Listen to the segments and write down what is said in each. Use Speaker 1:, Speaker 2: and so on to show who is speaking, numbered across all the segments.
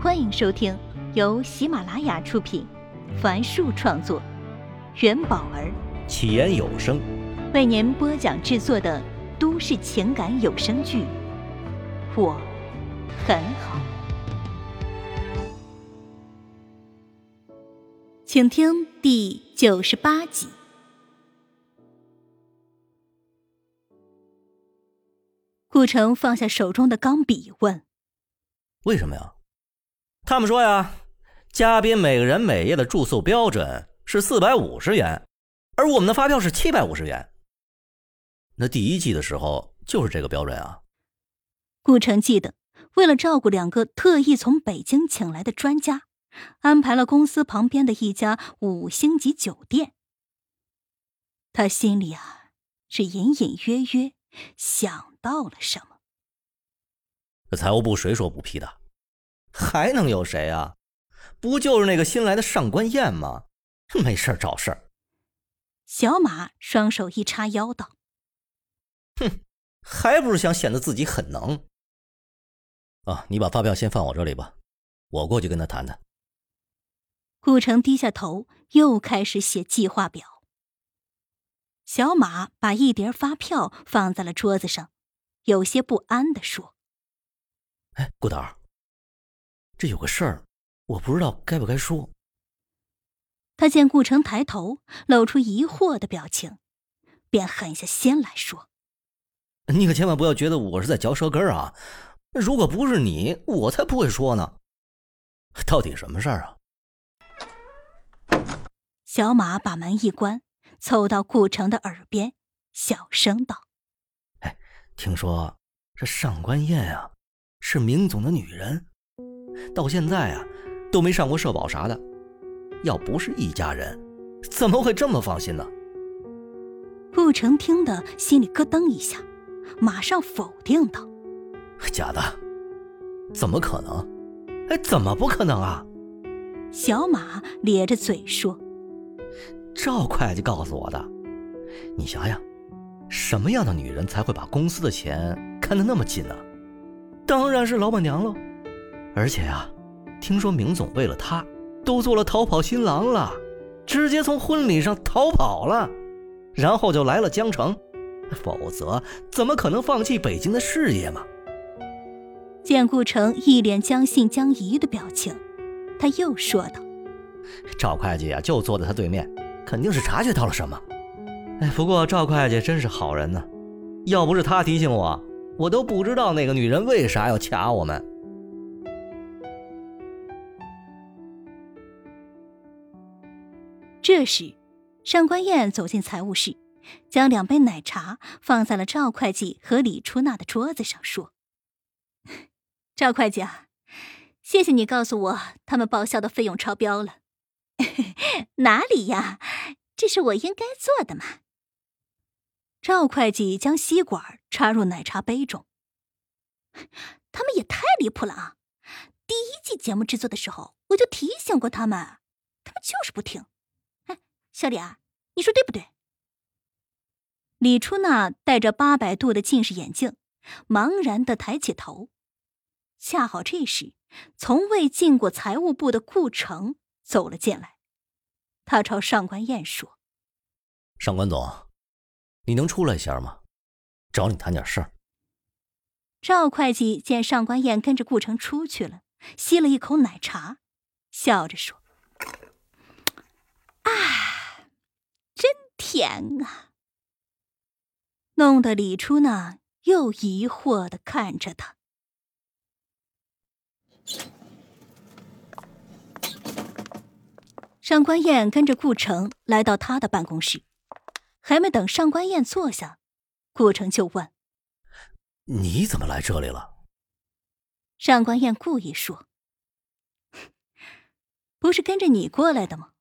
Speaker 1: 欢迎收听由喜马拉雅出品，凡树创作，元宝儿
Speaker 2: 起言有声
Speaker 1: 为您播讲制作的都市情感有声剧《我很好》，请听第九十八集。顾城放下手中的钢笔，问：“
Speaker 2: 为什么呀？”他们说呀，嘉宾每个人每夜的住宿标准是四百五十元，而我们的发票是七百五十元。那第一季的时候就是这个标准啊。
Speaker 1: 顾城记得，为了照顾两个特意从北京请来的专家，安排了公司旁边的一家五星级酒店。他心里啊，是隐隐约约想到了什么。
Speaker 2: 财务部谁说不批的？还能有谁啊？不就是那个新来的上官燕吗？没事找事儿。
Speaker 1: 小马双手一叉腰道：“
Speaker 2: 哼，还不是想显得自己很能。”啊，你把发票先放我这里吧，我过去跟他谈谈。
Speaker 1: 顾城低下头，又开始写计划表。小马把一叠发票放在了桌子上，有些不安的说：“
Speaker 2: 哎，顾导。”这有个事儿，我不知道该不该说。
Speaker 1: 他见顾城抬头，露出疑惑的表情，便狠下心来说：“
Speaker 2: 你可千万不要觉得我是在嚼舌根啊！如果不是你，我才不会说呢。到底什么事儿啊？”
Speaker 1: 小马把门一关，凑到顾城的耳边，小声道：“
Speaker 2: 哎，听说这上官燕啊，是明总的女人。”到现在啊，都没上过社保啥的。要不是一家人，怎么会这么放心呢？
Speaker 1: 顾城听得心里咯噔一下，马上否定道：“
Speaker 2: 假的，怎么可能？哎，怎么不可能啊？”
Speaker 1: 小马咧着嘴说：“
Speaker 2: 赵会计告诉我的。你想想，什么样的女人才会把公司的钱看得那么紧呢？当然是老板娘喽。”而且啊，听说明总为了她，都做了逃跑新郎了，直接从婚礼上逃跑了，然后就来了江城，否则怎么可能放弃北京的事业嘛？
Speaker 1: 见顾城一脸将信将疑的表情，他又说道：“
Speaker 2: 赵会计啊，就坐在他对面，肯定是察觉到了什么。哎，不过赵会计真是好人呢，要不是他提醒我，我都不知道那个女人为啥要掐我们。”
Speaker 1: 这时，上官燕走进财务室，将两杯奶茶放在了赵会计和李出纳的桌子上，说：“赵会计啊，谢谢你告诉我他们报销的费用超标了。哪里呀，这是我应该做的嘛。”赵会计将吸管插入奶茶杯中。他们也太离谱了啊！第一季节目制作的时候，我就提醒过他们，他们就是不听。小李啊，你说对不对？李初娜戴着八百度的近视眼镜，茫然的抬起头。恰好这时，从未进过财务部的顾城走了进来。他朝上官燕说：“
Speaker 2: 上官总，你能出来一下吗？找你谈点事儿。”
Speaker 1: 赵会计见上官燕跟着顾城出去了，吸了一口奶茶，笑着说：“啊。”甜啊！弄得李初娜又疑惑的看着他。上官燕跟着顾城来到他的办公室，还没等上官燕坐下，顾城就问：“
Speaker 2: 你怎么来这里了？”
Speaker 1: 上官燕故意说：“ 不是跟着你过来的吗？”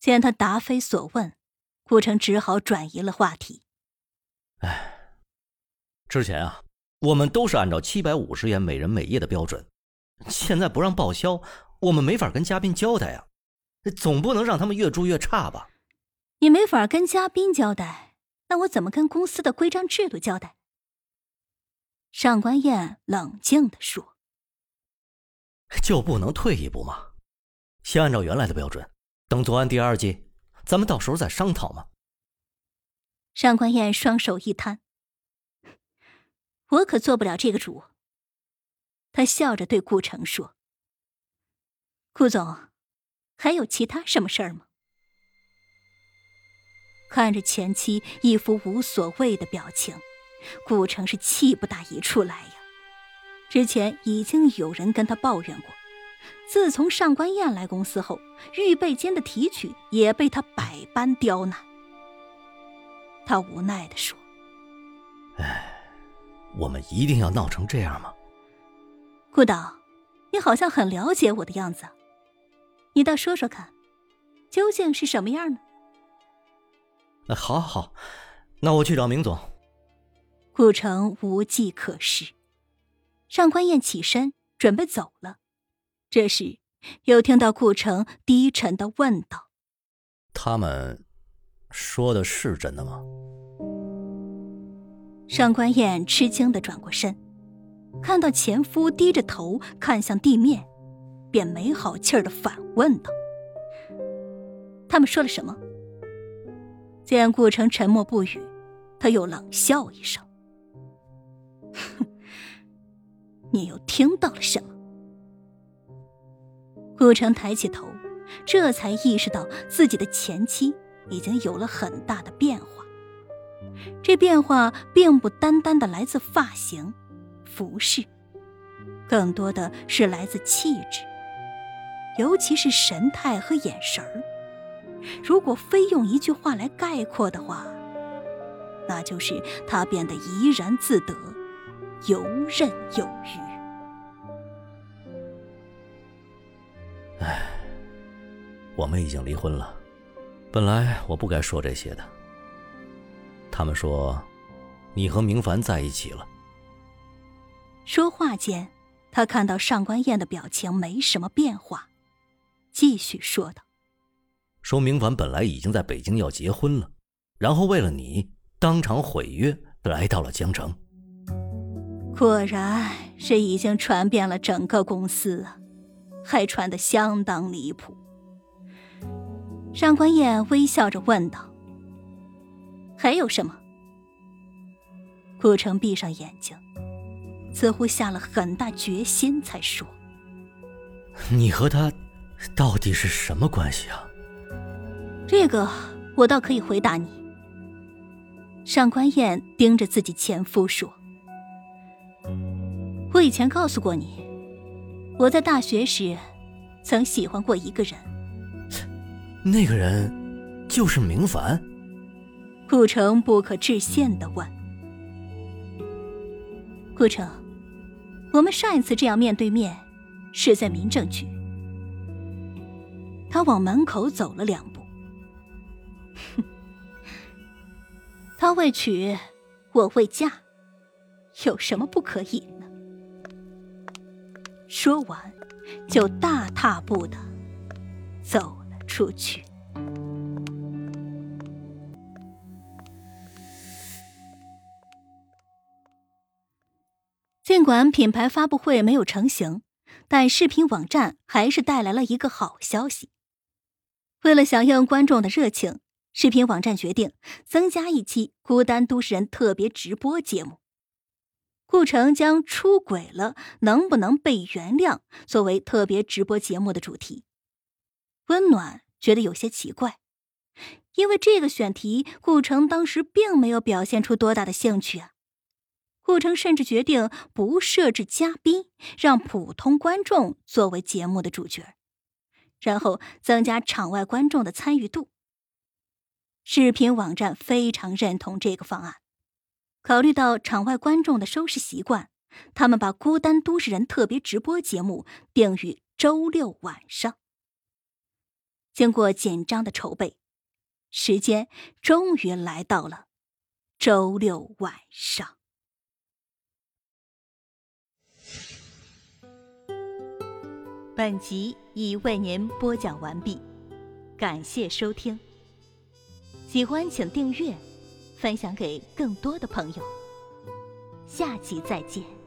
Speaker 1: 见他答非所问，顾城只好转移了话题。
Speaker 2: 哎，之前啊，我们都是按照七百五十元每人每夜的标准，现在不让报销，我们没法跟嘉宾交代呀，总不能让他们越住越差吧？
Speaker 1: 你没法跟嘉宾交代，那我怎么跟公司的规章制度交代？上官燕冷静的说。
Speaker 2: 就不能退一步吗？先按照原来的标准，等作案第二季，咱们到时候再商讨嘛。
Speaker 1: 上官燕双手一摊：“我可做不了这个主。”他笑着对顾城说：“顾总，还有其他什么事儿吗？”看着前妻一副无所谓的表情，顾城是气不打一处来呀。之前已经有人跟他抱怨过，自从上官燕来公司后，预备间的提取也被他百般刁难。他无奈地说：“
Speaker 2: 哎，我们一定要闹成这样吗？”
Speaker 1: 顾导，你好像很了解我的样子，你倒说说看，究竟是什么样呢？
Speaker 2: 好，好，那我去找明总。
Speaker 1: 顾城无计可施，上官燕起身准备走了，这时又听到顾城低沉的问道：“
Speaker 2: 他们说的是真的吗？”
Speaker 1: 上官燕吃惊的转过身，看到前夫低着头看向地面，便没好气儿的反问道：“他们说了什么？”见顾城沉默不语，他又冷笑一声：“哼，你又听到了什么？”顾城抬起头，这才意识到自己的前妻已经有了很大的变化。这变化并不单单的来自发型、服饰，更多的是来自气质，尤其是神态和眼神儿。如果非用一句话来概括的话，那就是他变得怡然自得，游刃有余。
Speaker 2: 我们已经离婚了。本来我不该说这些的。他们说，你和明凡在一起了。
Speaker 1: 说话间，他看到上官燕的表情没什么变化，继续说道。
Speaker 2: 说明凡本来已经在北京要结婚了，然后为了你当场毁约，来到了江城。
Speaker 1: 果然是已经传遍了整个公司啊，还传得相当离谱。上官燕微笑着问道：“还有什么？”顾城闭上眼睛，似乎下了很大决心，才说：“
Speaker 2: 你和他到底是什么关系啊？”
Speaker 1: 这个我倒可以回答你。上官燕盯着自己前夫说：“我以前告诉过你，我在大学时曾喜欢过一个人。
Speaker 2: 那个人就是明凡。”
Speaker 1: 顾城不可置信的问：“顾城，我们上一次这样面对面，是在民政局。”他往门口走了两步。哼，他未娶，我未嫁，有什么不可以呢？说完，就大踏步的走出去。尽管品牌发布会没有成型，但视频网站还是带来了一个好消息。为了响应观众的热情。视频网站决定增加一期《孤单都市人》特别直播节目。顾城将“出轨了能不能被原谅”作为特别直播节目的主题。温暖觉得有些奇怪，因为这个选题，顾城当时并没有表现出多大的兴趣啊。顾城甚至决定不设置嘉宾，让普通观众作为节目的主角，然后增加场外观众的参与度。视频网站非常认同这个方案，考虑到场外观众的收视习惯，他们把《孤单都市人》特别直播节目定于周六晚上。经过紧张的筹备，时间终于来到了周六晚上。本集已为您播讲完毕，感谢收听。喜欢请订阅，分享给更多的朋友。下集再见。